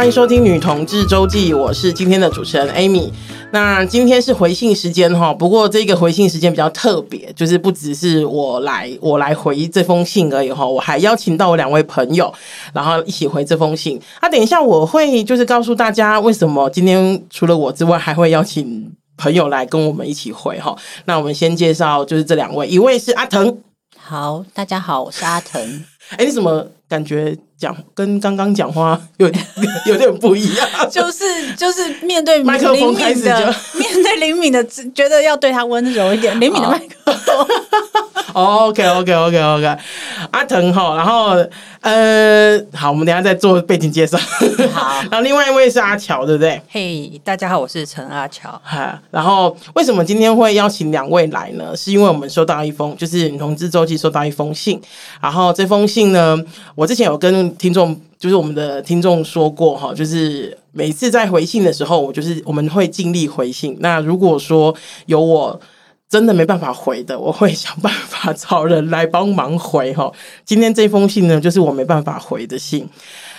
欢迎收听《女同志周记》，我是今天的主持人 Amy。那今天是回信时间哈，不过这个回信时间比较特别，就是不只是我来我来回这封信而已哈，我还邀请到我两位朋友，然后一起回这封信。啊，等一下我会就是告诉大家为什么今天除了我之外，还会邀请朋友来跟我们一起回哈。那我们先介绍就是这两位，一位是阿腾。好，大家好，我是阿腾。哎，你怎么感觉？讲跟刚刚讲话有点 有点不一样，就是就是面对麦克风开始就面对灵敏的，觉得要对他温柔一点，灵敏的麦克风。OK OK OK OK，阿腾哈，然后呃，好，我们等下再做背景介绍。好，然后另外一位是阿乔，对不对？嘿，hey, 大家好，我是陈阿乔。哈，然后为什么今天会邀请两位来呢？是因为我们收到一封，就是女同志周记收到一封信，然后这封信呢，我之前有跟听众就是我们的听众说过哈，就是每次在回信的时候，我就是我们会尽力回信。那如果说有我真的没办法回的，我会想办法找人来帮忙回哈。今天这封信呢，就是我没办法回的信。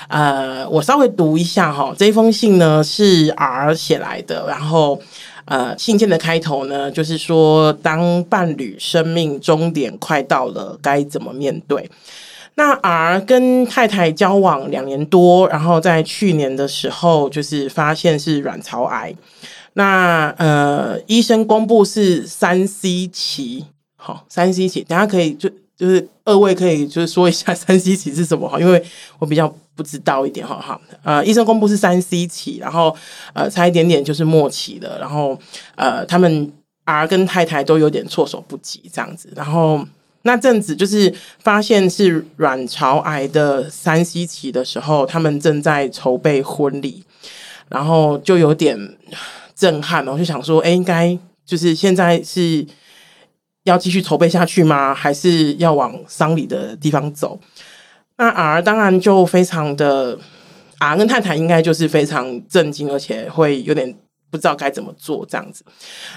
呃，我稍微读一下哈，这封信呢是 R 写来的，然后呃，信件的开头呢就是说，当伴侣生命终点快到了，该怎么面对？那 R 跟太太交往两年多，然后在去年的时候，就是发现是卵巢癌。那呃，医生公布是三 C 期，好，三 C 期，等下可以就就是二位可以就是说一下三 C 期是什么哈，因为我比较不知道一点哈哈。呃，医生公布是三 C 期，然后呃，差一点点就是末期的，然后呃，他们 R 跟太太都有点措手不及这样子，然后。那阵子就是发现是卵巢癌的三 C 期的时候，他们正在筹备婚礼，然后就有点震撼，我就想说，哎，应该就是现在是要继续筹备下去吗？还是要往丧礼的地方走？那 R 当然就非常的，R 跟太太应该就是非常震惊，而且会有点。不知道该怎么做这样子，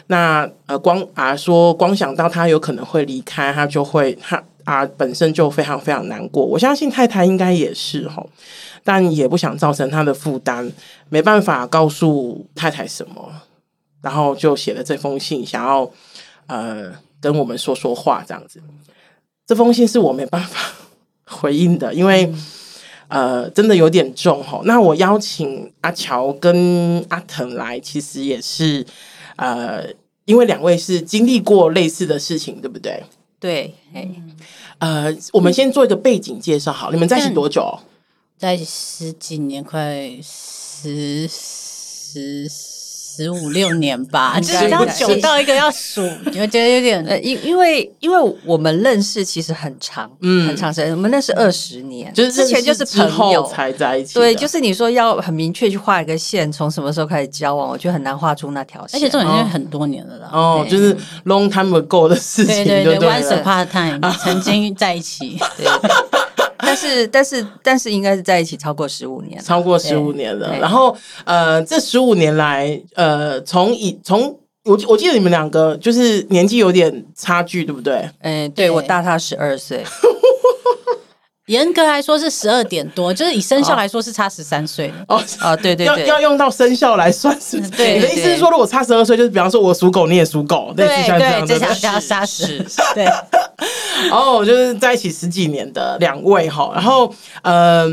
那呃，光啊说，光想到他有可能会离开，他就会他啊本身就非常非常难过。我相信太太应该也是齁，但也不想造成他的负担，没办法告诉太太什么，然后就写了这封信，想要呃跟我们说说话这样子。这封信是我没办法 回应的，因为。嗯呃，真的有点重哈。那我邀请阿乔跟阿腾来，其实也是呃，因为两位是经历过类似的事情，对不对？对，呃，我们先做一个背景介绍，好，你们在一起多久？在十几年，快十十。十五六年吧，就是要久到一个要数，你会觉得有点呃，因因为因为我们认识其实很长，嗯，很长时间，我们认识二十年，就是之前就是朋友才在一起。对，就是你说要很明确去画一个线，从什么时候开始交往，我觉得很难画出那条线，而且这种已经很多年了啦。哦，就是 long time ago 的事情，对对对，once upon a time 曾经在一起。对。但是 但是但是应该是在一起超过十五年，超过十五年了。然后呃，这十五年来，呃，从以从我我记得你们两个就是年纪有点差距，对不对？嗯，对，我大他十二岁。严格来说是十二点多，就是以生肖来说是差十三岁哦哦，对对对，要要用到生肖来算是。对，你的意思是说，如果差十二岁，就是比方说我属狗，你也属狗，对对，这样叫杀死。对，哦，就是在一起十几年的两位哈，然后呃，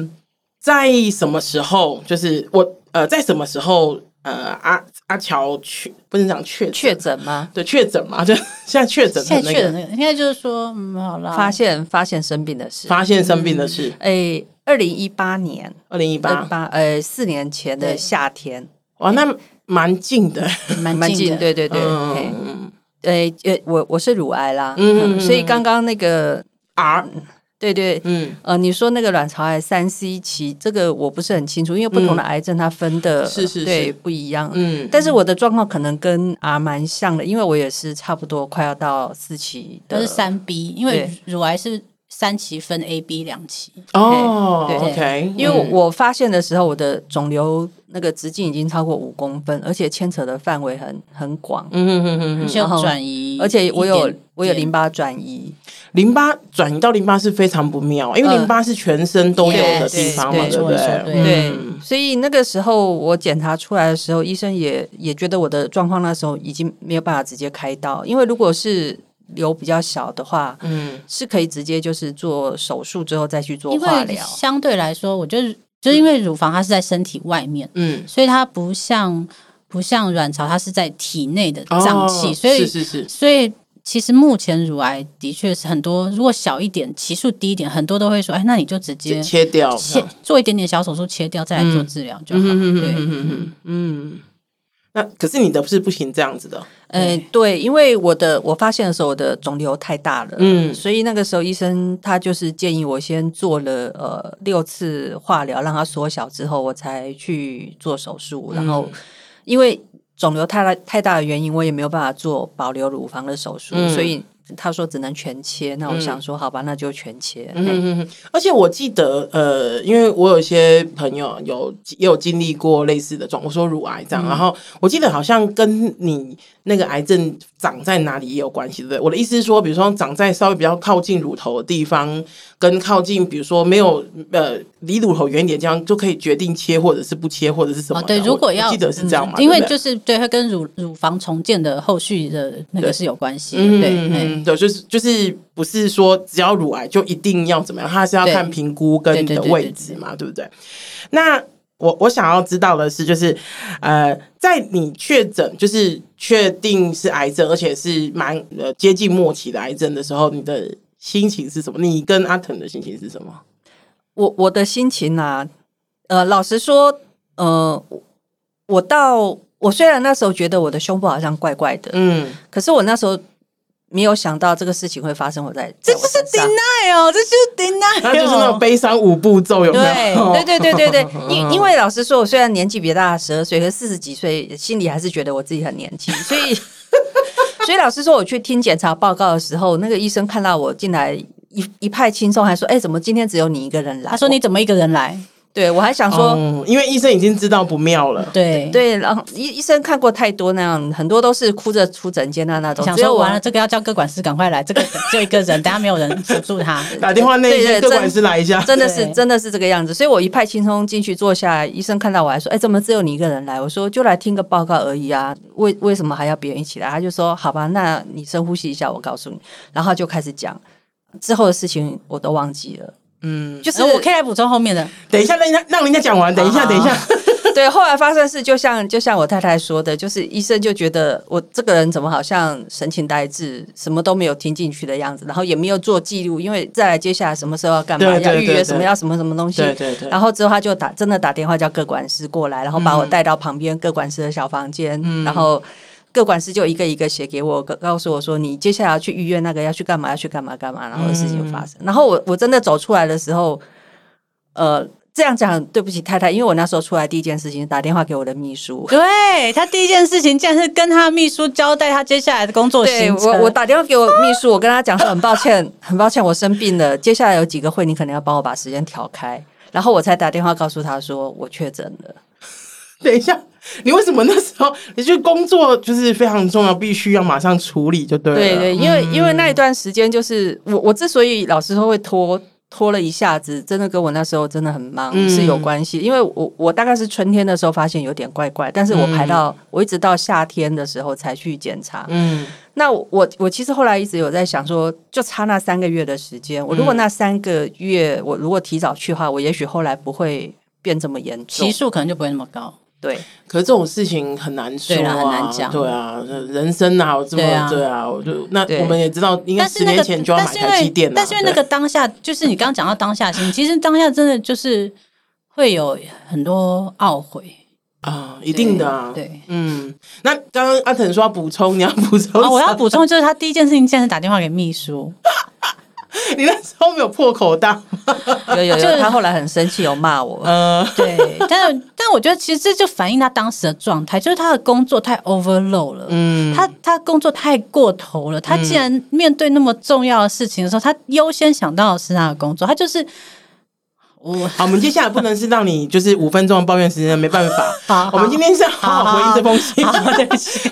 在什么时候？就是我呃，在什么时候？呃，阿阿乔确不能讲确确诊吗？对，确诊嘛，就现在确诊。现在确诊那个，应该就是说，嗯，好了，发现发现生病的事，发现生病的事。哎，二零一八年，二零一八八，呃，四年前的夏天，哇，那蛮近的，蛮近的，对对对，嗯，呃，呃，我我是乳癌啦，嗯，所以刚刚那个 R。对对，嗯，呃，你说那个卵巢癌三 C 期，这个我不是很清楚，因为不同的癌症它分的是是对不一样，嗯，但是我的状况可能跟 R 蛮像的，因为我也是差不多快要到四期，都是三 B，因为乳癌是三期分 A、B 两期哦，对，OK，因为我发现的时候，我的肿瘤那个直径已经超过五公分，而且牵扯的范围很很广，嗯嗯嗯嗯，需要转移，而且我有。我有淋巴转移。淋巴转移到淋巴是非常不妙，因为淋巴是全身都有的地方嘛，对不对？对，所以那个时候我检查出来的时候，医生也也觉得我的状况那时候已经没有办法直接开刀，因为如果是瘤比较小的话，嗯，是可以直接就是做手术之后再去做化疗。相对来说，我觉得就是因为乳房它是在身体外面，嗯，所以它不像不像卵巢，它是在体内的脏器，所以是是是，所以。其实目前乳癌的确是很多，如果小一点、期数低一点，很多都会说：“哎，那你就直接切掉，切做一点点小手术切掉，再来做治疗就好。”对，嗯，那可是你的不是不行这样子的。呃，对，因为我的我发现的时候，我的肿瘤太大了，嗯，所以那个时候医生他就是建议我先做了呃六次化疗，让它缩小之后，我才去做手术。然后因为。肿瘤太大太大的原因，我也没有办法做保留乳房的手术，嗯、所以他说只能全切。那我想说，好吧，那就全切。嗯嗯嗯。而且我记得，呃，因为我有一些朋友有也有经历过类似的状，我说乳癌这样，嗯、然后我记得好像跟你。那个癌症长在哪里也有关系，对不对？我的意思是说，比如说长在稍微比较靠近乳头的地方，跟靠近比如说没有呃离乳头远一点，这样就可以决定切或者是不切或者是什么。哦、对，如果要记得是这样嘛，嗯、因为就是对它跟乳乳房重建的后续的那个是有关系。对，嗯，对，就是就是不是说只要乳癌就一定要怎么样，它是要看评估跟你的位置嘛，对不对？那。我我想要知道的是，就是，呃，在你确诊就是确定是癌症，而且是蛮呃接近末期的癌症的时候，你的心情是什么？你跟阿腾的心情是什么？我我的心情啊，呃，老实说，呃，我到我虽然那时候觉得我的胸部好像怪怪的，嗯，可是我那时候。没有想到这个事情会发生，我在，在这不是 deny 哦，这是 deny，那就是那种悲伤五步骤，有没有？对对对对对对，因因为老实说，我虽然年纪比大十二岁，可是四十几岁，心里还是觉得我自己很年轻，所以 所以老实说，我去听检查报告的时候，那个医生看到我进来一一派轻松，还说：“哎，怎么今天只有你一个人来？”他说：“你怎么一个人来？”对，我还想说、嗯，因为医生已经知道不妙了。对对，然后医医生看过太多那样，很多都是哭着出诊间的那种。想说完了，这个要叫各管师赶快来，这个就一个人，等下没有人辅助他，打电话那些个管师来一下。真的是真的是这个样子，所以我一派轻松进去坐下来，医生看到我还说：“哎，怎么只有你一个人来？”我说：“就来听个报告而已啊，为为什么还要别人一起来？”他就说：“好吧，那你深呼吸一下，我告诉你。”然后就开始讲之后的事情，我都忘记了。嗯，就是我可以来补充后面的。等一下，让人家让人家讲完。等一下，等一下。对，后来发生的事，就像就像我太太说的，就是医生就觉得我这个人怎么好像神情呆滞，什么都没有听进去的样子，然后也没有做记录，因为再来接下来什么时候要干嘛，要预约什么，要什么什么东西。对对对。然后之后他就打真的打电话叫各管师过来，然后把我带到旁边各管师的小房间，然后。个管师就一个一个写给我，告诉我说，你接下来要去预约那个要去干嘛，要去干嘛干嘛，然后事情就发生。嗯、然后我我真的走出来的时候，呃，这样讲对不起太太，因为我那时候出来第一件事情打电话给我的秘书，对他第一件事情竟然是跟他秘书交代他接下来的工作行程。我我打电话给我秘书，我跟他讲说很抱歉，很抱歉我生病了，接下来有几个会，你可能要帮我把时间调开，然后我才打电话告诉他说我确诊了。等一下，你为什么那时候你就工作就是非常重要，必须要马上处理就对了。对对，因为、嗯、因为那一段时间就是我我之所以老师说会拖拖了一下子，真的跟我那时候真的很忙、嗯、是有关系。因为我我大概是春天的时候发现有点怪怪，但是我排到、嗯、我一直到夏天的时候才去检查。嗯，那我我其实后来一直有在想说，就差那三个月的时间，我如果那三个月我如果提早去的话，我也许后来不会变这么严重，期数可能就不会那么高。对，可是这种事情很难说啊，很难讲。对啊，人生哪有这么对啊？我就那我们也知道，应该十年前就要买台积电。但是因为那个当下，就是你刚刚讲到当下心，其实当下真的就是会有很多懊悔啊，一定的啊。对，嗯。那刚刚阿腾说要补充，你要补充？我要补充，就是他第一件事情竟然是打电话给秘书。你那时候没有破口大吗？有 有有，他后来很生气，有骂我。嗯，对，但但我觉得其实这就反映他当时的状态，就是他的工作太 overload 了。嗯，他他工作太过头了。他既然面对那么重要的事情的时候，他优先想到的是他的工作。他就是我。好，我们接下来不能是让你就是五分钟的抱怨时间，没办法。好，我们今天是要好好回应这封信。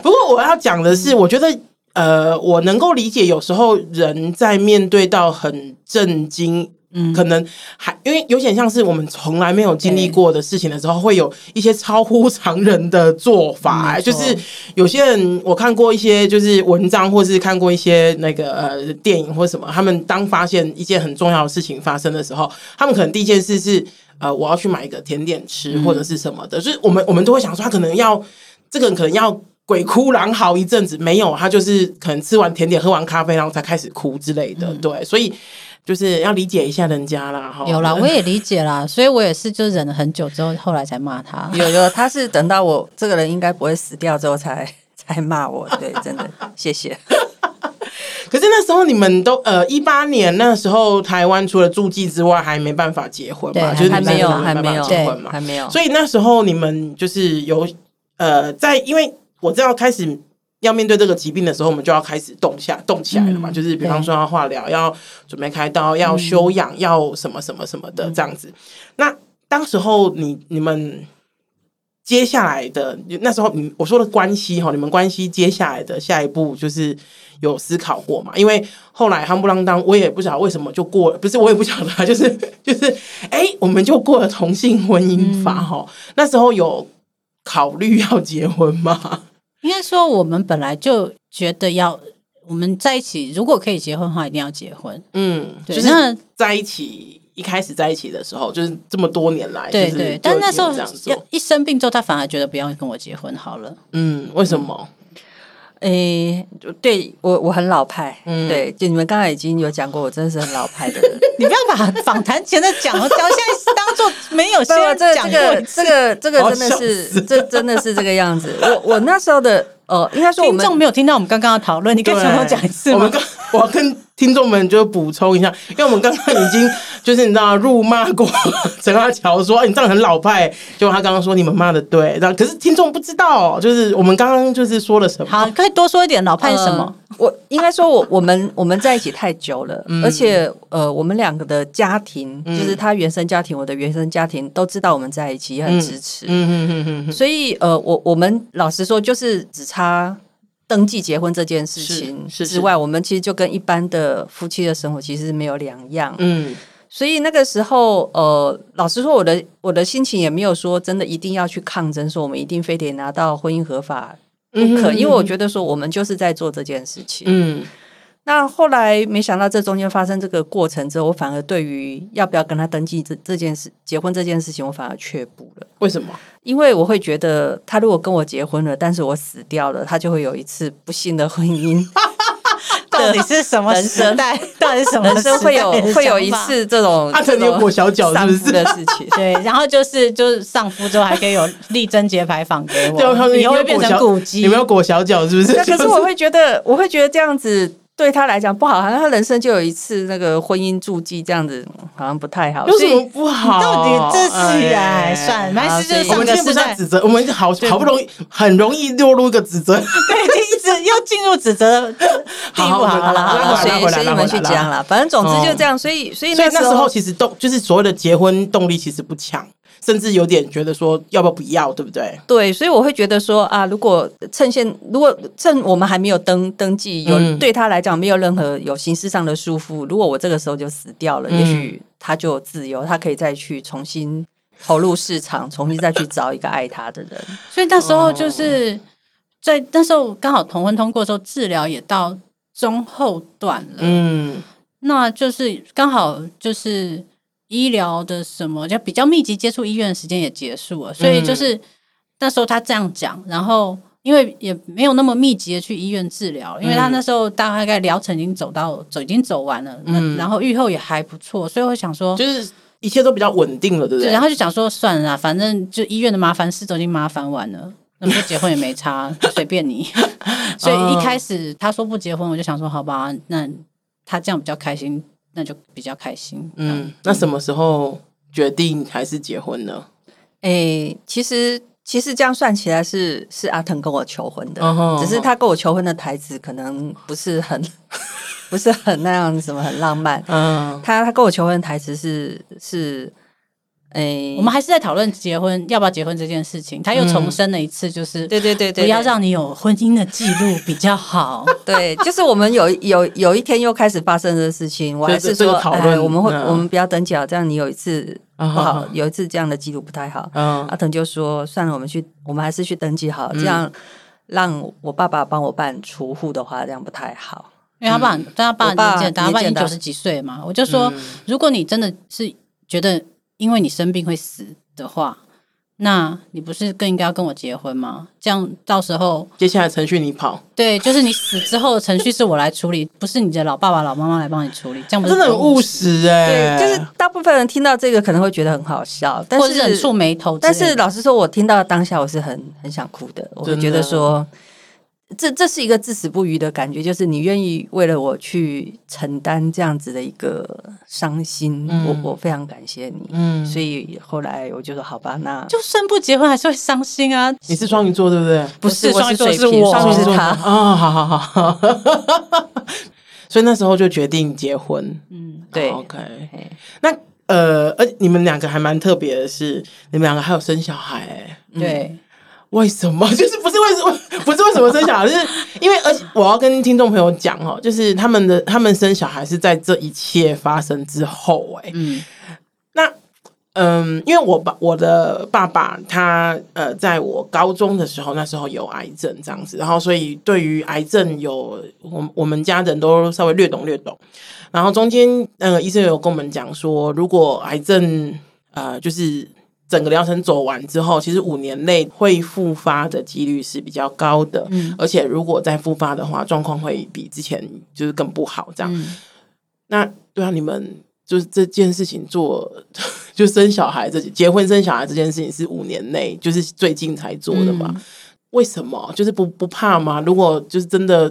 不过我要讲的是，我觉得。呃，我能够理解，有时候人在面对到很震惊。嗯，可能还因为有点像是我们从来没有经历过的事情的时候，会有一些超乎常人的做法。嗯、就是有些人我看过一些就是文章，或是看过一些那个呃电影或什么，他们当发现一件很重要的事情发生的时候，他们可能第一件事是呃我要去买一个甜点吃或者是什么的。嗯、就是我们我们都会想说，他可能要这个人可能要鬼哭狼嚎一阵子，没有，他就是可能吃完甜点喝完咖啡，然后才开始哭之类的。嗯、对，所以。就是要理解一下人家啦，哈。有啦，我也理解啦，所以我也是就忍了很久之后，后来才骂他。有有，他是等到我这个人应该不会死掉之后才 才骂我。对，真的谢谢。可是那时候你们都呃一八年那时候台湾除了住记之外还没办法结婚嘛，就是还没有还没有结婚嘛，还没有。所以那时候你们就是有呃在，因为我知道开始。要面对这个疾病的时候，我们就要开始动下动起来了嘛。嗯、就是比方说要化疗，要准备开刀，要休养，嗯、要什么什么什么的这样子。嗯、那当时候你你们接下来的那时候，你我说的关系哈，你们关系接下来的下一步就是有思考过嘛？因为后来夯不啷当，我也不晓得为什么就过了，不是我也不晓得，就是就是哎、欸，我们就过了同性婚姻法哈。嗯、那时候有考虑要结婚吗？应该说，我们本来就觉得要我们在一起，如果可以结婚的话，一定要结婚。嗯，对就是那在一起一开始在一起的时候，就是这么多年来，对对。但那时候一生病之后，他反而觉得不要跟我结婚好了。嗯，为什么？诶、欸，对我我很老派，嗯，对，就你们刚才已经有讲过，我真的是很老派的人。你不要把访谈前的讲了，讲现在当做没有 先讲过。这个这个这个真的是，这真的是这个样子。我我那时候的呃，应该说我们听众没有听到我们刚刚的讨论，你可以从头讲一次吗？我们刚我要跟。听众们就补充一下，因为我们刚刚已经就是你知道辱骂过陈阿乔说，你这样很老派，就他刚刚说你们骂的对，然后可是听众不知道，就是我们刚刚就是说了什么。好，可以多说一点，老派什么？呃、我应该说我我们我们在一起太久了，嗯、而且呃，我们两个的家庭，嗯、就是他原生家庭，我的原生家庭都知道我们在一起，也很支持。嗯嗯嗯嗯嗯。所以呃，我我们老实说，就是只差。登记结婚这件事情之外，我们其实就跟一般的夫妻的生活其实没有两样。嗯，所以那个时候，呃，老实说，我的我的心情也没有说真的一定要去抗争，说我们一定非得拿到婚姻合法不可，嗯、哼因为我觉得说我们就是在做这件事情。嗯。那后来没想到这中间发生这个过程之后，我反而对于要不要跟他登记这这件事、结婚这件事情，我反而却步了。为什么？因为我会觉得，他如果跟我结婚了，但是我死掉了，他就会有一次不幸的婚姻。到底是什么时代？到底是什么人生会有 会有一次这种他曾经有裹小脚是不是的事情？对，然后就是就是上夫之后还可以有立贞节牌坊给我，以后会变成古迹。有没有裹小脚？是不是？可是我会觉得，我会觉得这样子。对他来讲不好，好像他人生就有一次那个婚姻注记这样子，好像不太好。有什么不好？到底这是哎，算了，没事，就是上个时代指责，我们好好不容易，很容易落入一个指责，对，一直又进入指责的地步。好了，好了，所以所以你们去讲了，反正总之就这样。所以所以那时候其实动就是所谓的结婚动力其实不强。甚至有点觉得说要不要不要，对不对？对，所以我会觉得说啊，如果趁现，如果趁我们还没有登登记，有对他来讲没有任何有形式上的束缚，如果我这个时候就死掉了，嗯、也许他就自由，他可以再去重新投入市场，重新再去找一个爱他的人。所以那时候就是在那时候刚好同婚通过的时候，治疗也到中后段了。嗯，那就是刚好就是。医疗的什么就比较密集接触医院的时间也结束了，所以就是那时候他这样讲，然后因为也没有那么密集的去医院治疗，因为他那时候大概疗程已经走到走已经走完了，嗯，然后愈后也还不错，所以我想说就是一切都比较稳定了，对不对？然后就想说算了，反正就医院的麻烦事都已经麻烦完了，那么结婚也没差，随便你。所以一开始他说不结婚，我就想说好吧，那他这样比较开心。那就比较开心。嗯，那什么时候决定还是结婚呢？诶、欸，其实其实这样算起来是是阿腾跟我求婚的，uh huh, uh huh. 只是他跟我求婚的台词可能不是很 不是很那样什么很浪漫。嗯、uh，huh. 他他跟我求婚的台词是是哎，我们还是在讨论结婚要不要结婚这件事情。他又重申了一次，就是对对对对，不要让你有婚姻的记录比较好。对，就是我们有有有一天又开始发生的事情，我还是说讨论，我们会我们不要登记啊，这样你有一次不好，有一次这样的记录不太好。阿腾就说算了，我们去，我们还是去登记好，这样让我爸爸帮我办除户的话，这样不太好。因为他爸，他爸年纪，他爸已经九十几岁嘛，我就说，如果你真的是觉得。因为你生病会死的话，那你不是更应该要跟我结婚吗？这样到时候接下来程序你跑，对，就是你死之后的程序是我来处理，不是你的老爸爸、老妈妈来帮你处理。这样不是真的很务实哎、欸，对，就是大部分人听到这个可能会觉得很好笑，但是或者忍触眉头。但是老实说，我听到当下我是很很想哭的，我会觉得说。这这是一个至死不渝的感觉，就是你愿意为了我去承担这样子的一个伤心，嗯、我我非常感谢你。嗯，所以后来我就说好吧，那就算不结婚还是会伤心啊。你是双鱼座对不对？不是，双鱼座是我，双鱼是他。啊，好好好。所以那时候就决定结婚。嗯，对。OK，那呃，而你们两个还蛮特别的是，你们两个还有生小孩、欸。对。嗯为什么？就是不是为什么？不是为什么生小孩？就是因为，而且我要跟听众朋友讲哦，就是他们的他们生小孩是在这一切发生之后、欸，哎，嗯，那嗯，因为我爸我的爸爸他呃，在我高中的时候，那时候有癌症这样子，然后所以对于癌症有我我们家人都稍微略懂略懂，然后中间那个、呃、医生有跟我们讲说，如果癌症呃就是。整个疗程走完之后，其实五年内会复发的几率是比较高的，嗯，而且如果再复发的话，状况会比之前就是更不好。这样，嗯、那对啊，你们就是这件事情做，就生小孩这结婚生小孩这件事情是五年内，就是最近才做的嘛？嗯、为什么？就是不不怕吗？如果就是真的，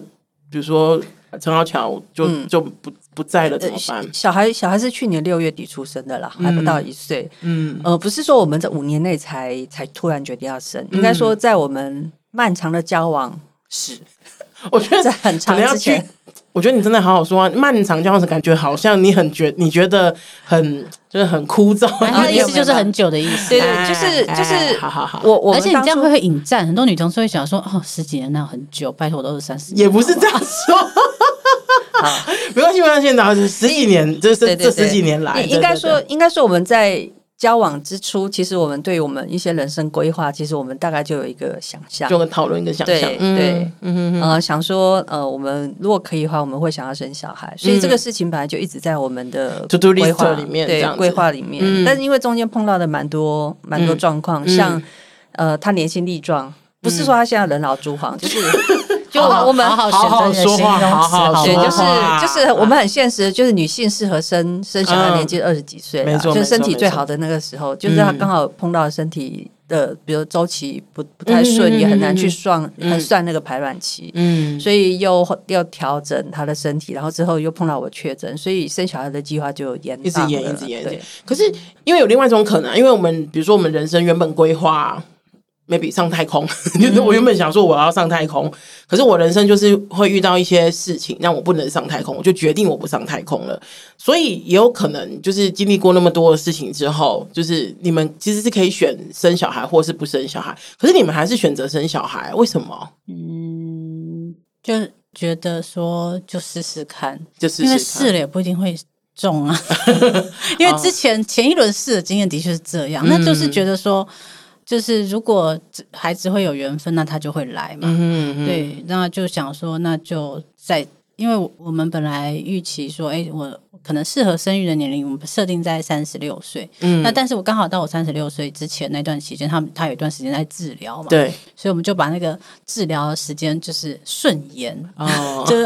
比如说陈豪强就、嗯、就不。不在了怎么办？小孩小孩是去年六月底出生的啦，还不到一岁。嗯，呃，不是说我们这五年内才才突然决定要生，应该说在我们漫长的交往史，我觉得在很长之前，我觉得你真的好好说啊。漫长交往史感觉好像你很觉你觉得很就是很枯燥，他的意思就是很久的意思。对对，就是就是，好好好。我我而且你这样会会引战，很多女同事会想说哦，十几年那很久，拜托我都是三十年，也不是这样说。好，没关系，没关系。然后十几年，这是这十几年来，应该说，应该说我们在交往之初，其实我们对我们一些人生规划，其实我们大概就有一个想象，就讨论一个想象，对，嗯。呃，想说，呃，我们如果可以的话，我们会想要生小孩，所以这个事情本来就一直在我们的规划里面，对，规划里面。但是因为中间碰到的蛮多蛮多状况，像呃，他年轻力壮，不是说他现在人老珠黄，就是。就我们好好说话，好好对，就是就是我们很现实，就是女性适合生生小孩年纪二十几岁，没错，就身体最好的那个时候，就是她刚好碰到身体的，比如周期不不太顺，也很难去算算那个排卵期，嗯，所以又要调整她的身体，然后之后又碰到我确诊，所以生小孩的计划就延一直延一直延，对。可是因为有另外一种可能，因为我们比如说我们人生原本规划。Maybe 上太空，就是我原本想说我要上太空，可是我人生就是会遇到一些事情让我不能上太空，我就决定我不上太空了。所以也有可能就是经历过那么多的事情之后，就是你们其实是可以选生小孩或是不生小孩，可是你们还是选择生小孩，为什么？嗯，就觉得说就试试看，就试试看，因为试了也不一定会中啊。因为之前前一轮试的经验的确是这样，那就是觉得说。就是如果孩子会有缘分，那他就会来嘛。嗯嗯对，那就想说，那就在，因为我们本来预期说，哎，我可能适合生育的年龄，我们设定在三十六岁。嗯。那但是我刚好到我三十六岁之前那段期间，他们他有一段时间在治疗嘛。对。所以我们就把那个治疗的时间就是顺延，哦，就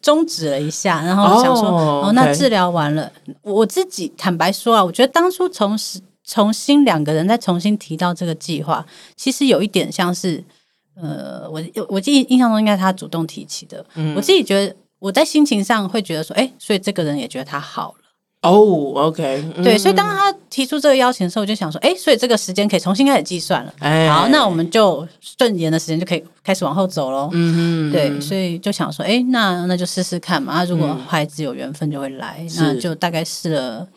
终止了一下，然后想说，哦，哦，那治疗完了，我自己坦白说啊，我觉得当初从十。重新两个人再重新提到这个计划，其实有一点像是，呃，我我记印象中应该他主动提起的。嗯，我自己觉得我在心情上会觉得说，哎，所以这个人也觉得他好了。哦，OK，对，所以当他提出这个邀请的时候，我就想说，哎，所以这个时间可以重新开始计算了。哎，好，那我们就顺延的时间就可以开始往后走喽。嗯嗯，对，所以就想说，哎，那那就试试看嘛。那如果孩子有缘分就会来，那就大概试了。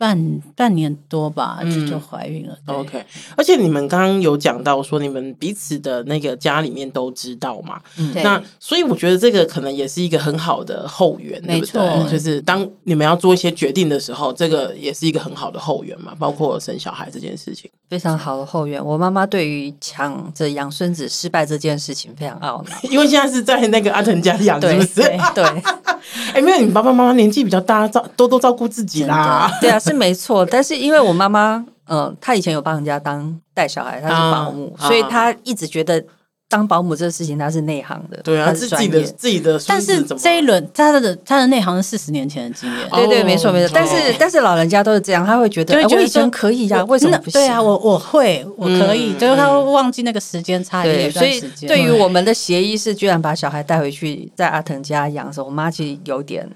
半半年多吧，就就怀孕了。嗯、OK，而且你们刚刚有讲到说，你们彼此的那个家里面都知道嘛？嗯，那所以我觉得这个可能也是一个很好的后援，对不对？没错，就是当你们要做一些决定的时候，这个也是一个很好的后援嘛。包括生小孩这件事情，非常好的后援。我妈妈对于抢着养孙子失败这件事情非常懊恼，因为现在是在那个阿腾家养，是不是？对，对。哎、欸，没有，你爸爸妈妈年纪比较大，照多多照顾自己啦。对啊。是没错，但是因为我妈妈，嗯，她以前有帮人家当带小孩，她是保姆，啊、所以她一直觉得当保姆这个事情他是内行的，对啊，她是自己的自己的。但是这一轮他的他的内行是四十年前的经验，对对，没错没错。但是但是老人家都是这样，他会觉得，我以前可以呀、啊，为什么不行？对啊，我我会，我可以，就是他会忘记那个时间差一点。所以对于我们的协议是，居然把小孩带回去在阿腾家养的时候，我妈其实有点。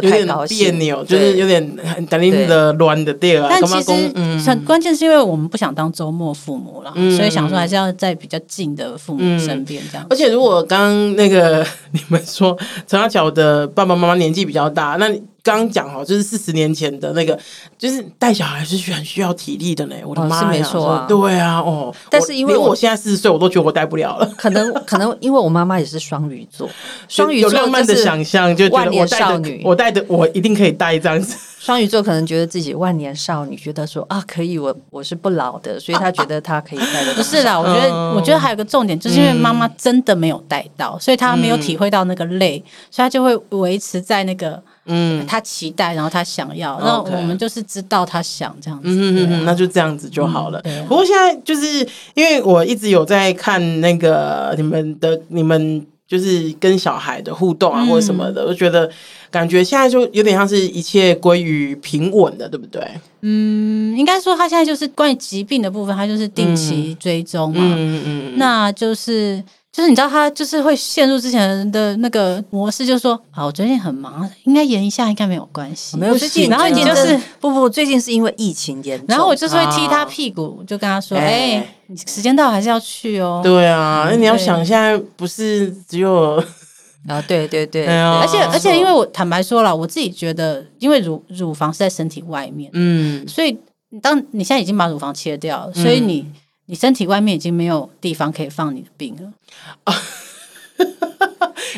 有点别扭，就是有点很担心的乱的地儿。但其实，很关键是因为我们不想当周末父母了，嗯、所以想说还是要在比较近的父母身边这样、嗯。而且，如果刚刚那个 你们说陈阿巧的爸爸妈妈年纪比较大，那。刚讲哦，就是四十年前的那个，就是带小孩是需很需要体力的呢。我的妈呀，是没错啊，对啊，哦，但是因为我，我现在四十岁，我都觉得我带不了了。可能可能因为我妈妈也是双鱼座，双鱼座有浪漫的想象，就觉得我带的我带的我一定可以带这样子。双鱼座可能觉得自己万年少女，觉得说啊，可以，我我是不老的，所以他觉得他可以带的。不是啦，我觉得我觉得还有个重点，就是因为妈妈真的没有带到，所以她没有体会到那个累，所以她就会维持在那个嗯，他期待，然后他想要，然后我们就是知道他想这样子，嗯嗯嗯，那就这样子就好了。不过现在就是因为我一直有在看那个你们的你们。就是跟小孩的互动啊，或者什么的，我觉得感觉现在就有点像是一切归于平稳的，对不对？嗯，应该说他现在就是关于疾病的部分，他就是定期追踪嘛，嗯嗯，那就是就是你知道他就是会陷入之前的那个模式，就是说，好，我最近很忙，应该延一下，应该没有关系，没有最近，然后你就是不不，最近是因为疫情严重，然后我就是会踢他屁股，就跟他说，哎。时间到还是要去哦。对啊，那你要想，现在不是只有 啊，对对对，而且而且，因为我坦白说了，我自己觉得，因为乳乳房是在身体外面，嗯，所以当你现在已经把乳房切掉了，所以你你身体外面已经没有地方可以放你的病了。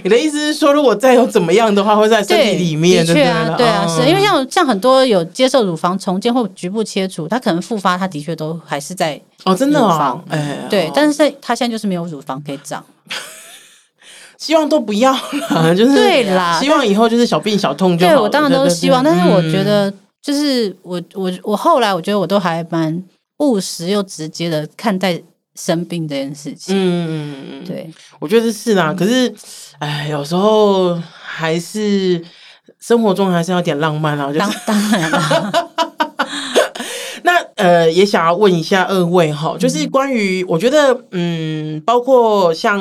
你的意思是说，如果再有怎么样的话，会在身体里面？的确啊，对啊，是因为像像很多有接受乳房重建或局部切除，它可能复发，它的确都还是在哦，真的哦，哎，对，但是他现在就是没有乳房可以长，希望都不要了，就是对啦，希望以后就是小病小痛就好。对，我当然都希望，但是我觉得就是我我我后来我觉得我都还蛮务实又直接的看待。生病这件事情，嗯嗯对，我觉得是啦。可是，哎，有时候还是生活中还是要点浪漫啊。当当然了。那呃，也想要问一下二位哈，就是关于我觉得，嗯，包括像，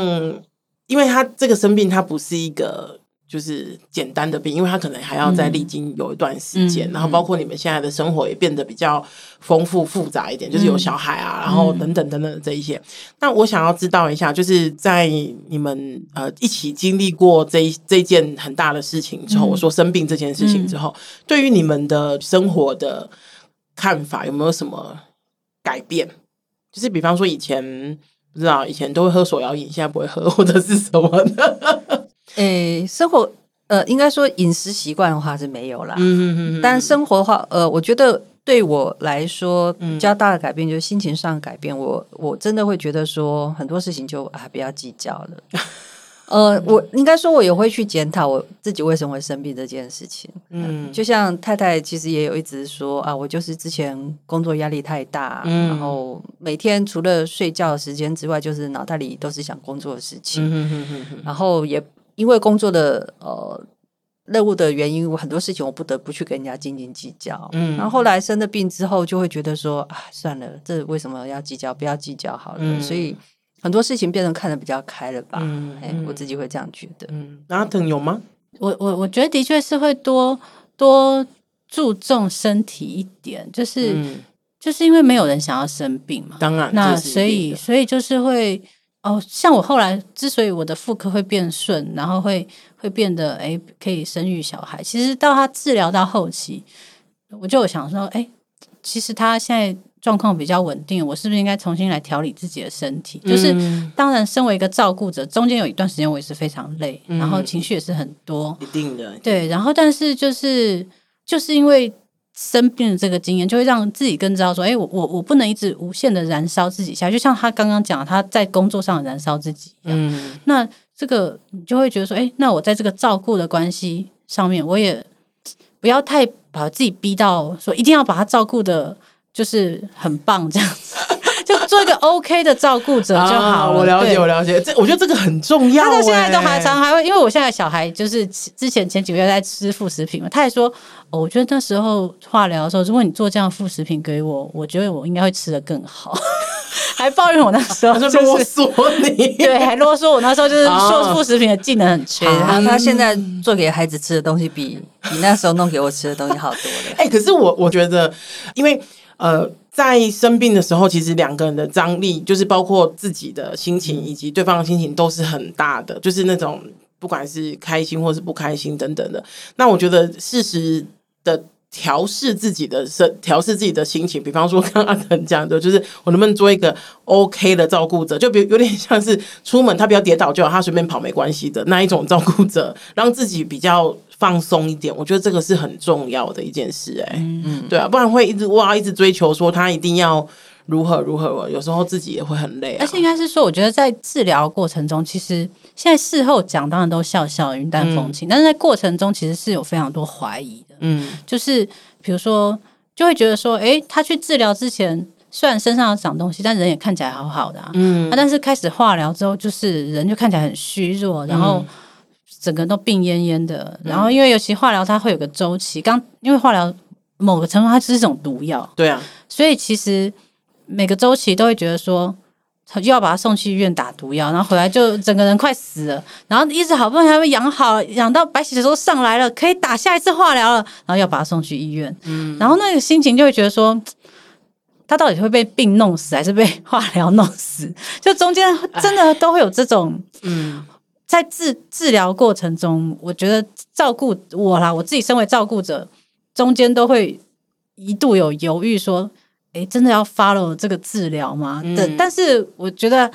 因为他这个生病，他不是一个。就是简单的病，因为他可能还要再历经有一段时间，嗯、然后包括你们现在的生活也变得比较丰富复杂一点，嗯、就是有小孩啊，然后等等等等这一些。嗯、那我想要知道一下，就是在你们呃一起经历过这这件很大的事情之后，嗯、我说生病这件事情之后，嗯、对于你们的生活的看法有没有什么改变？就是比方说以前不知道以前都会喝手摇饮，现在不会喝，或者是什么的？诶、欸，生活呃，应该说饮食习惯的话是没有啦。嗯嗯嗯。但生活的话，呃，我觉得对我来说比较大的改变就是心情上的改变。我我真的会觉得说很多事情就啊不要计较了。呃，我应该说我也会去检讨我自己为什么会生病这件事情。嗯，就像太太其实也有一直说啊，我就是之前工作压力太大，嗯、然后每天除了睡觉的时间之外，就是脑袋里都是想工作的事情。然后也。因为工作的呃任务的原因，我很多事情我不得不去跟人家斤斤计较。嗯，然后后来生了病之后，就会觉得说啊，算了，这为什么要计较？不要计较好了。嗯，所以很多事情变得看得比较开了吧？嗯，哎，我自己会这样觉得。嗯，阿腾有吗？我我我觉得的确是会多多注重身体一点，就是、嗯、就是因为没有人想要生病嘛。当然，那所以所以就是会。哦，像我后来之所以我的妇科会变顺，然后会会变得诶可以生育小孩，其实到他治疗到后期，我就想说，哎、欸，其实他现在状况比较稳定，我是不是应该重新来调理自己的身体？嗯、就是当然，身为一个照顾者，中间有一段时间我也是非常累，嗯、然后情绪也是很多，一定的。对，然后但是就是就是因为。生病的这个经验，就会让自己更知道说，哎，我我我不能一直无限的燃烧自己下，就像他刚刚讲，他在工作上燃烧自己一样。嗯，那这个你就会觉得说，哎，那我在这个照顾的关系上面，我也 不要太把自己逼到说一定要把他照顾的，就是很棒这样子。做一个 OK 的照顾者就好了。啊，我了解，我了解。这我觉得这个很重要。他到现在都还常还会，因为我现在小孩就是之前前几个月在吃副食品嘛，他还说，哦，我觉得那时候化疗的时候，如果你做这样副食品给我，我觉得我应该会吃的更好。还抱怨我那时候 就是啰嗦你，对，还啰嗦我那时候就是做副食品的技能很缺。然后他现在做给孩子吃的东西比比那时候弄给我吃的东西好多了。哎，可是我我觉得，因为呃。在生病的时候，其实两个人的张力，就是包括自己的心情以及对方的心情，都是很大的。就是那种不管是开心或是不开心等等的。那我觉得适时的调试自己的身，调试自己的心情。比方说，刚刚阿腾讲的，就是我能不能做一个 OK 的照顾者？就比如有点像是出门他不要跌倒就好，他随便跑没关系的那一种照顾者，让自己比较。放松一点，我觉得这个是很重要的一件事，欸，哎，嗯，对啊，不然会一直哇，一直追求说他一定要如何如何，有时候自己也会很累，啊。而且应该是说，我觉得在治疗过程中，其实现在事后讲当然都笑笑云淡风轻，嗯，但是在过程中其实是有非常多怀疑的，嗯，就是比如说就会觉得说，哎，欸，他去治疗之前虽然身上有长东西，但人也看起来好好的，啊，嗯，啊，但是开始化疗之后，就是人就看起来很虚弱，然后。整个人都病恹恹的，然后因为尤其化疗它会有个周期，刚因为化疗某个程度它是一种毒药，对啊，所以其实每个周期都会觉得说，他就要把他送去医院打毒药，然后回来就整个人快死了，然后一直好不容易还没养好，养到白血球上来了，可以打下一次化疗了，然后要把他送去医院，嗯，然后那个心情就会觉得说，他到底会被病弄死还是被化疗弄死？就中间真的都会有这种，嗯。在治治疗过程中，我觉得照顾我啦，我自己身为照顾者，中间都会一度有犹豫，说：“哎，真的要 follow 这个治疗吗？”但、嗯，但是我觉得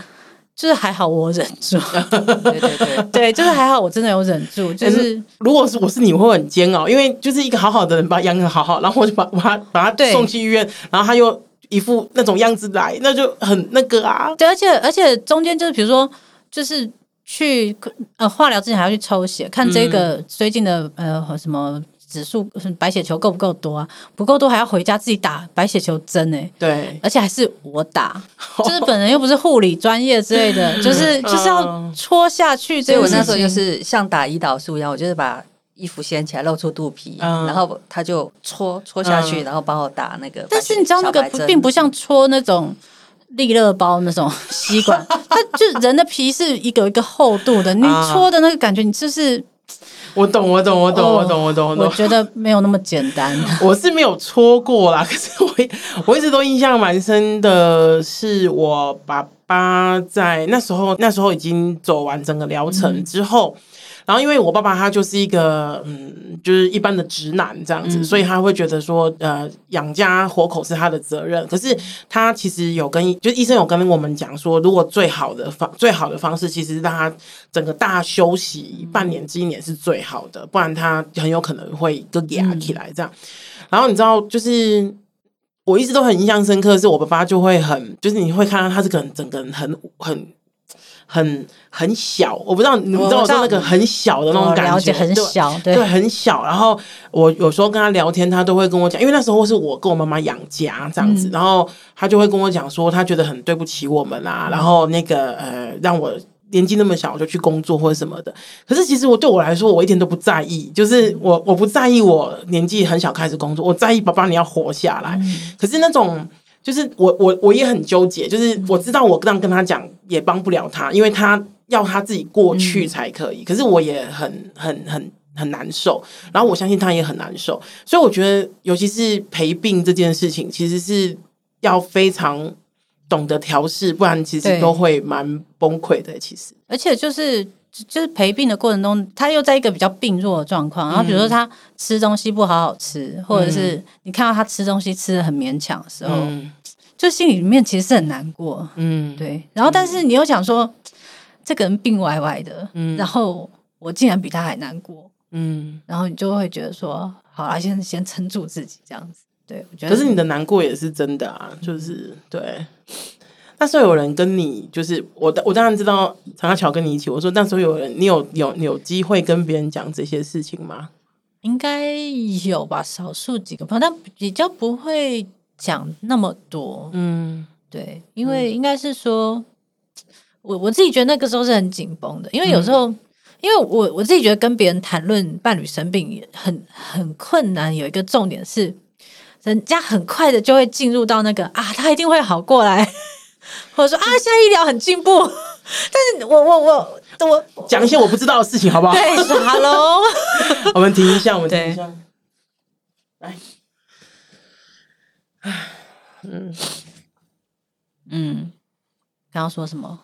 就是还好，我忍住。对对对，对，就是还好，我真的有忍住。就是、嗯、如果是我是你，我会很煎熬，因为就是一个好好的人把他养得好好，然后我就把把他把他送去医院，然后他又一副那种样子来，那就很那个啊。对，而且而且中间就是比如说就是。去呃化疗之前还要去抽血，看这个最近的、嗯、呃什么指数白血球够不够多啊？不够多还要回家自己打白血球针呢、欸。对，而且还是我打，就是本人又不是护理专业之类的，就是就是要戳下去。所以我那时候就是像打胰岛素一样，我就是把衣服掀起来露出肚皮，嗯、然后他就戳戳下去，嗯、然后帮我打那个。但是你知道那个并不像戳那种。利乐包那种 吸管，它就人的皮是一个一个厚度的，你搓的那个感觉，你就是我懂，我懂，我懂，我懂，我懂，我懂。我觉得没有那么简单。我是没有搓过啦，可是我我一直都印象蛮深的，是我爸爸在那时候，那时候已经走完整个疗程之后。嗯然后，因为我爸爸他就是一个嗯，就是一般的直男这样子，嗯、所以他会觉得说，呃，养家活口是他的责任。可是他其实有跟，就医生有跟我们讲说，如果最好的方最好的方式，其实让他整个大休息半年至一年是最好的，不然他很有可能会就哑起来这样。嗯、然后你知道，就是我一直都很印象深刻，是我爸爸就会很，就是你会看到他这个人整个人很很。很很小，我不知道你知道我说那个很小的那种感觉，很小，对，对，很小。然后我有时候跟他聊天，他都会跟我讲，因为那时候是我跟我妈妈养家这样子，嗯、然后他就会跟我讲说，他觉得很对不起我们啊，嗯、然后那个呃，让我年纪那么小就去工作或者什么的。可是其实我对我来说，我一点都不在意，就是我我不在意我年纪很小开始工作，我在意爸爸你要活下来。嗯、可是那种。就是我我我也很纠结，就是我知道我这样跟他讲也帮不了他，因为他要他自己过去才可以。可是我也很很很很难受，然后我相信他也很难受，所以我觉得尤其是陪病这件事情，其实是要非常懂得调试，不然其实都会蛮崩溃的。其实，而且就是。就是陪病的过程中，他又在一个比较病弱的状况，然后比如说他吃东西不好好吃，嗯、或者是你看到他吃东西吃的很勉强的时候，嗯、就心里面其实是很难过，嗯，对。然后但是你又想说，嗯、这个人病歪歪的，嗯，然后我竟然比他还难过，嗯，然后你就会觉得说，好啊，先先撑住自己这样子，对，我觉得。可是你的难过也是真的啊，就是对。那时候有人跟你，就是我，我当然知道长桥跟你一起。我说那时候有人，你有有你有机会跟别人讲这些事情吗？应该有吧，少数几个朋友，但比较不会讲那么多。嗯，对，因为应该是说，嗯、我我自己觉得那个时候是很紧绷的，因为有时候，嗯、因为我我自己觉得跟别人谈论伴侣生病也很很困难。有一个重点是，人家很快的就会进入到那个啊，他一定会好过来。或者说啊，现在医疗很进步，但是我我我我 讲一些我不知道的事情，好不好？对，Hello，我们停一下，我们停一下，来，嗯嗯，刚刚说什么？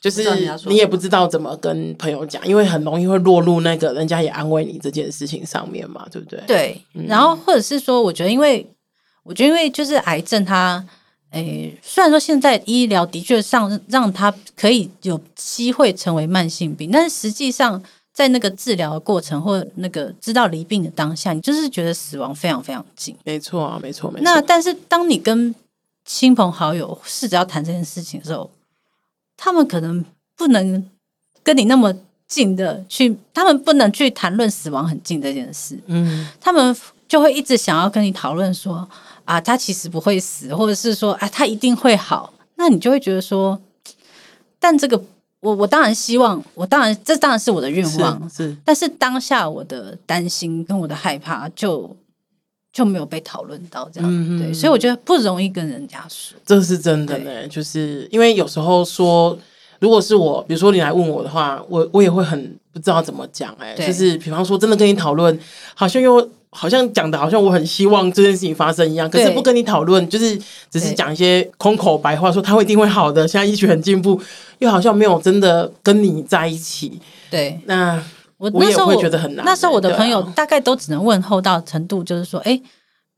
就是你也不知道怎么跟朋友讲，因为很容易会落入那个人家也安慰你这件事情上面嘛，对不对？对，然后或者是说，我觉得，因为我觉得，因为就是癌症它。诶，虽然说现在医疗的确上让他可以有机会成为慢性病，但是实际上在那个治疗的过程或那个知道离病的当下，你就是觉得死亡非常非常近。没错啊，没错没错。那但是当你跟亲朋好友试着要谈这件事情的时候，他们可能不能跟你那么近的去，他们不能去谈论死亡很近这件事。嗯，他们就会一直想要跟你讨论说。啊，他其实不会死，或者是说，啊，他一定会好。那你就会觉得说，但这个，我我当然希望，我当然这当然是我的愿望，是。是但是当下我的担心跟我的害怕就就没有被讨论到，这样、嗯、对。所以我觉得不容易跟人家说，这是真的呢。就是因为有时候说，如果是我，比如说你来问我的话，我我也会很不知道怎么讲。哎，就是比方说，真的跟你讨论，好像又。好像讲的好像我很希望这件事情发生一样，可是不跟你讨论，就是只是讲一些空口白话，说他会一定会好的。现在医学很进步，又好像没有真的跟你在一起。对，那我那时候会觉得很难。那时候我的朋友大概都只能问候到程度，就是说，哎，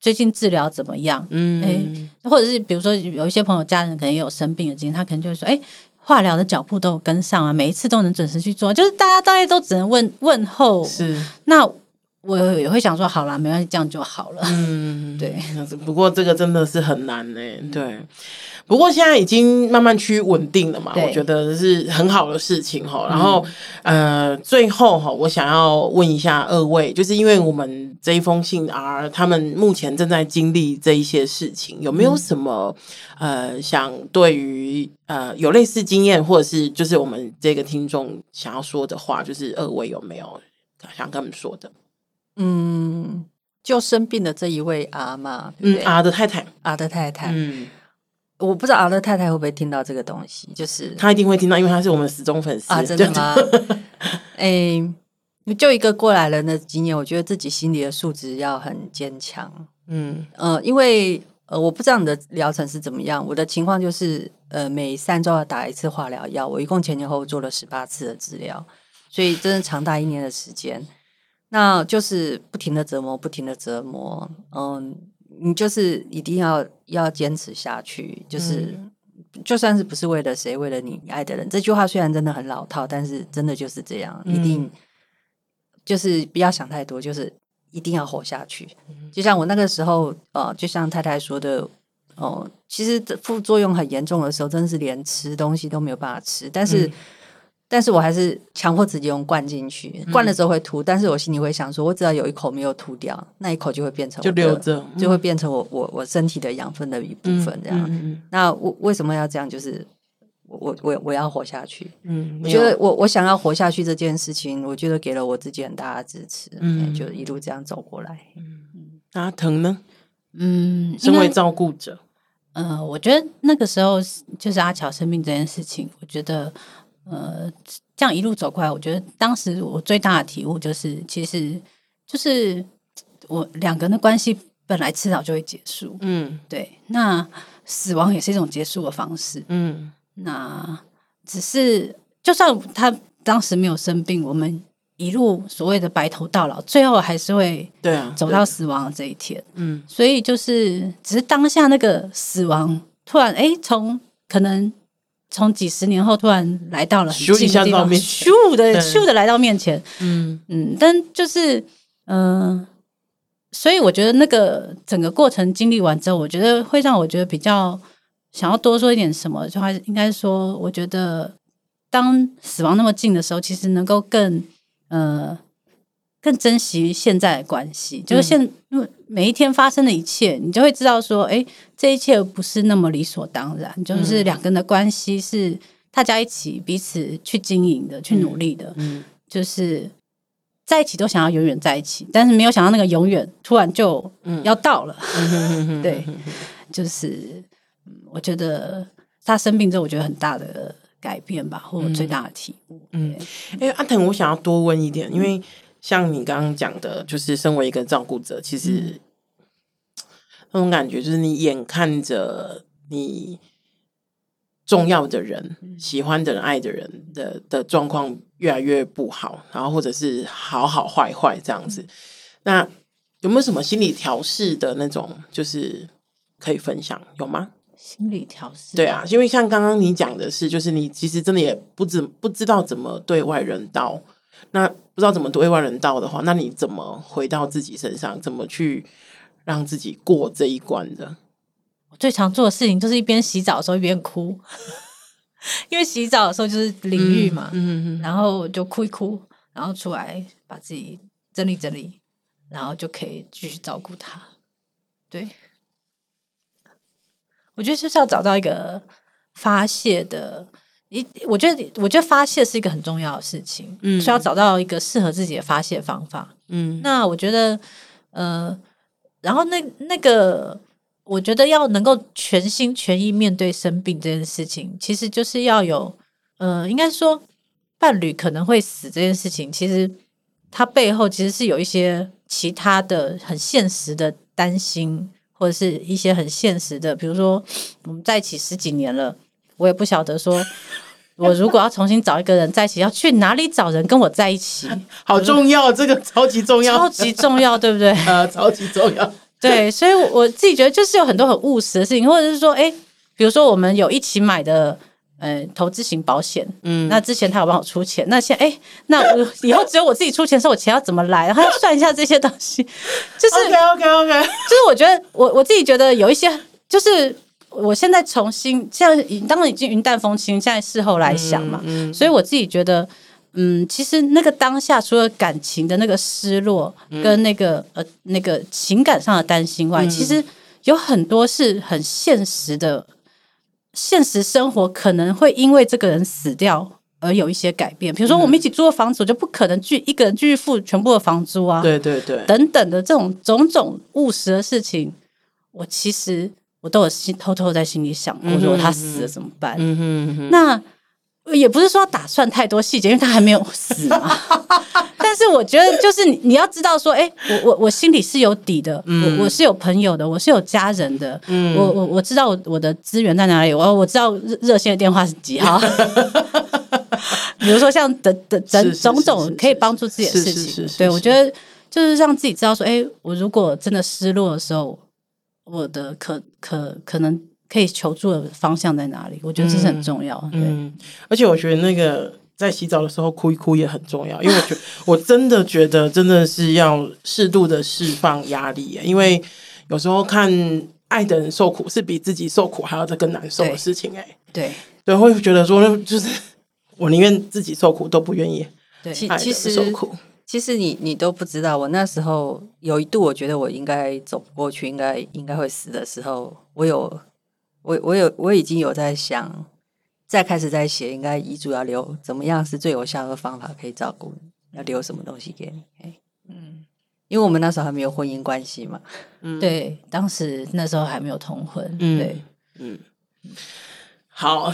最近治疗怎么样？嗯，哎，或者是比如说有一些朋友家人可能也有生病的经验，他可能就会说，哎，化疗的脚步都有跟上啊，每一次都能准时去做，就是大家大概都只能问问候。是那。我也会想说，好啦，没关系，这样就好了。嗯，对。不过这个真的是很难呢。对。不过现在已经慢慢趋于稳定了嘛，我觉得是很好的事情哈。然后，嗯、呃，最后哈，我想要问一下二位，就是因为我们这一封信而他们目前正在经历这一些事情，有没有什么、嗯、呃，想对于呃有类似经验，或者是就是我们这个听众想要说的话，就是二位有没有想跟他们说的？嗯，就生病的这一位阿妈，嗯，阿的太太，阿的太太，嗯，我不知道阿的太太会不会听到这个东西，就是他一定会听到，因为他是我们死忠粉丝啊，真的吗？哎，就一个过来人的经验，我觉得自己心理的素质要很坚强，嗯。呃，因为呃，我不知道你的疗程是怎么样，我的情况就是呃，每三周要打一次化疗药，我一共前前后后做了十八次的治疗，所以真的长达一年的时间。那就是不停的折磨，不停的折磨。嗯，你就是一定要要坚持下去，就是、嗯、就算是不是为了谁，为了你爱的人。这句话虽然真的很老套，但是真的就是这样。嗯、一定就是不要想太多，就是一定要活下去。嗯、就像我那个时候，呃，就像太太说的，哦、呃，其实副作用很严重的时候，真的是连吃东西都没有办法吃，但是。嗯但是我还是强迫自己用灌进去，灌了之后会吐，嗯、但是我心里会想说，我只要有一口没有吐掉，那一口就会变成就留着，嗯、就会变成我我我身体的养分的一部分这样。嗯嗯嗯、那我为什么要这样？就是我我我要活下去。嗯，我觉得我我想要活下去这件事情，我觉得给了我自己很大的支持。嗯，就一路这样走过来。嗯，阿腾呢？嗯，身为照顾者，嗯、呃，我觉得那个时候就是阿乔生病这件事情，我觉得。呃，这样一路走过来，我觉得当时我最大的体悟就是，其实就是我两个人的关系本来迟早就会结束。嗯，对。那死亡也是一种结束的方式。嗯，那只是就算他当时没有生病，我们一路所谓的白头到老，最后还是会对啊走到死亡的这一天。嗯，所以就是只是当下那个死亡突然哎，从可能从几十年后突然来到了很近的地方，咻的咻的来到面前。嗯嗯，但就是嗯。呃所以我觉得那个整个过程经历完之后，我觉得会让我觉得比较想要多说一点什么，就还是应该说，我觉得当死亡那么近的时候，其实能够更呃更珍惜现在的关系，就是现因为每一天发生的一切，你就会知道说，哎，这一切不是那么理所当然，就是两个人的关系是大家一起彼此去经营的，去努力的，嗯，就是。在一起都想要永远在一起，但是没有想到那个永远突然就要到了。嗯、对，就是我觉得他生病之后，我觉得很大的改变吧，或者最大的体悟。嗯，哎，阿腾，我想要多问一点，因为像你刚刚讲的，就是身为一个照顾者，其实、嗯、那种感觉就是你眼看着你。重要的人、喜欢的人、爱的人的的状况越来越不好，然后或者是好好坏坏这样子，那有没有什么心理调试的那种，就是可以分享？有吗？心理调试，对啊，因为像刚刚你讲的是，就是你其实真的也不知不知道怎么对外人道，那不知道怎么对外人道的话，那你怎么回到自己身上，怎么去让自己过这一关的？最常做的事情就是一边洗澡的时候一边哭，因为洗澡的时候就是淋浴嘛，嗯嗯嗯、然后就哭一哭，然后出来把自己整理整理，然后就可以继续照顾他。对，我觉得就是要找到一个发泄的，一我觉得我觉得发泄是一个很重要的事情，嗯，需要找到一个适合自己的发泄方法，嗯，那我觉得，呃，然后那那个。我觉得要能够全心全意面对生病这件事情，其实就是要有，呃，应该说伴侣可能会死这件事情，其实它背后其实是有一些其他的很现实的担心，或者是一些很现实的，比如说我们在一起十几年了，我也不晓得说，我如果要重新找一个人在一起，要去哪里找人跟我在一起，好重要，这个超级重要，超级重要，对不对？啊，超级重要。对，所以我自己觉得就是有很多很务实的事情，或者是说，哎，比如说我们有一起买的，呃，投资型保险，嗯，那之前他有帮我出钱，那现在，哎，那我以后只有我自己出钱的时候，我钱要怎么来？然后要算一下这些东西，就是 OK OK OK，就是我觉得我我自己觉得有一些，就是我现在重新，现在当然已经云淡风轻，现在事后来想嘛，嗯，嗯，所以我自己觉得。嗯，其实那个当下，除了感情的那个失落，跟那个、嗯、呃那个情感上的担心外，嗯、其实有很多是很现实的，现实生活可能会因为这个人死掉而有一些改变。比如说，我们一起租的房子，我就不可能去一个人继续付全部的房租啊，对对对，等等的这种种种务实的事情，我其实我都有心偷偷在心里想过，如果他死了怎么办？嗯哼嗯哼，那。也不是说打算太多细节，因为他还没有死嘛。但是我觉得，就是你你要知道说，哎、欸，我我我心里是有底的，嗯、我我是有朋友的，我是有家人的，嗯、我我我知道我我的资源在哪里，我我知道热热线的电话是几号。比如说像等等等种种可以帮助自己的事情，对，我觉得就是让自己知道说，哎、欸，我如果真的失落的时候，我的可可可能。可以求助的方向在哪里？我觉得这是很重要。嗯，嗯，而且我觉得那个在洗澡的时候哭一哭也很重要，因为我觉得 我真的觉得真的是要适度的释放压力，因为有时候看爱的人受苦是比自己受苦还要再更难受的事情。哎，对对，会觉得说就是 我宁愿自己受苦都不愿意对爱的人受苦。其实你你都不知道，我那时候有一度我觉得我应该走不过去，应该应该会死的时候，我有。我我有我已经有在想，再开始在写，应该遗嘱要留怎么样是最有效的方法可以照顾你，要留什么东西给你？嗯，因为我们那时候还没有婚姻关系嘛，嗯，对，当时那时候还没有同婚，嗯、对，嗯，好，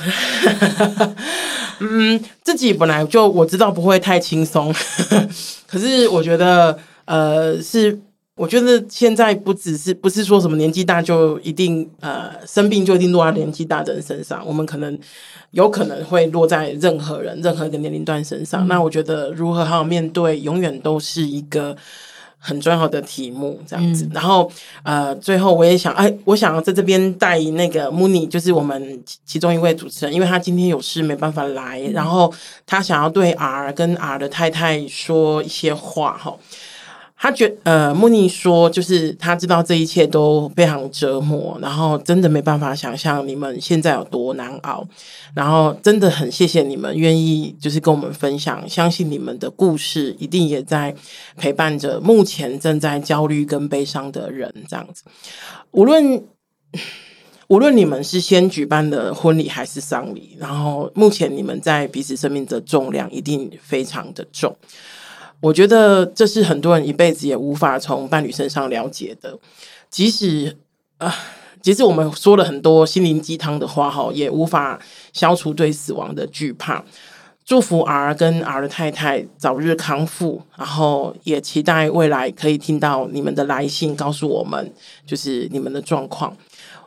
嗯，自己本来就我知道不会太轻松，可是我觉得呃是。我觉得现在不只是不是说什么年纪大就一定呃生病就一定落在年纪大的人身上，我们可能有可能会落在任何人、任何一个年龄段身上。那我觉得如何好好面对，永远都是一个很重要的题目。这样子，嗯、然后呃，最后我也想，哎，我想要在这边带那个 Mooni，就是我们其中一位主持人，因为他今天有事没办法来，嗯、然后他想要对 R 跟 R 的太太说一些话，哈。他觉呃，慕尼说，就是他知道这一切都非常折磨，然后真的没办法想象你们现在有多难熬，然后真的很谢谢你们愿意就是跟我们分享，相信你们的故事一定也在陪伴着目前正在焦虑跟悲伤的人，这样子。无论 无论你们是先举办的婚礼还是丧礼，然后目前你们在彼此生命的重量一定非常的重。我觉得这是很多人一辈子也无法从伴侣身上了解的，即使啊，即使我们说了很多心灵鸡汤的话，哈，也无法消除对死亡的惧怕。祝福 R 跟 R 的太太早日康复，然后也期待未来可以听到你们的来信，告诉我们就是你们的状况。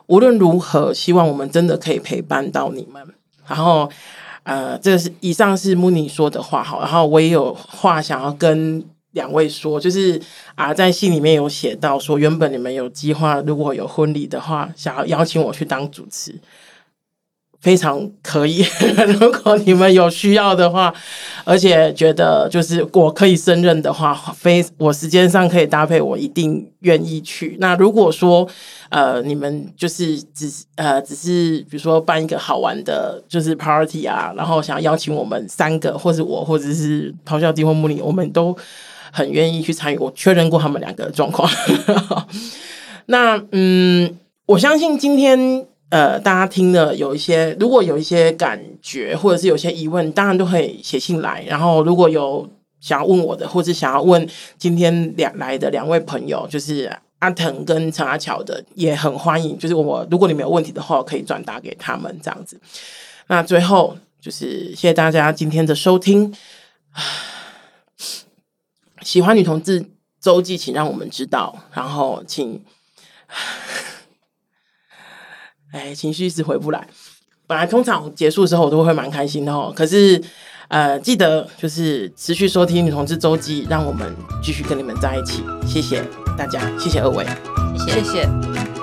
无论如何，希望我们真的可以陪伴到你们，然后。呃，这是以上是慕尼说的话，好，然后我也有话想要跟两位说，就是啊，在信里面有写到说，原本你们有计划，如果有婚礼的话，想要邀请我去当主持。非常可以，如果你们有需要的话，而且觉得就是我可以胜任的话，非我时间上可以搭配，我一定愿意去。那如果说呃，你们就是只呃只是比如说办一个好玩的，就是 party 啊，然后想要邀请我们三个，或是我，或者是咆哮帝或穆尼，我们都很愿意去参与。我确认过他们两个的状况。那嗯，我相信今天。呃，大家听了有一些，如果有一些感觉，或者是有些疑问，当然都可以写信来。然后，如果有想要问我的，或是想要问今天两来的两位朋友，就是阿腾跟陈阿乔的，也很欢迎。就是我，如果你没有问题的话，可以转达给他们这样子。那最后就是谢谢大家今天的收听。喜欢女同志周记，请让我们知道。然后，请。哎，情绪一直回不来。本来通常结束之后，我都会蛮开心的哦。可是，呃，记得就是持续收听《女同志周记》，让我们继续跟你们在一起。谢谢大家，谢谢二位，谢谢。谢谢。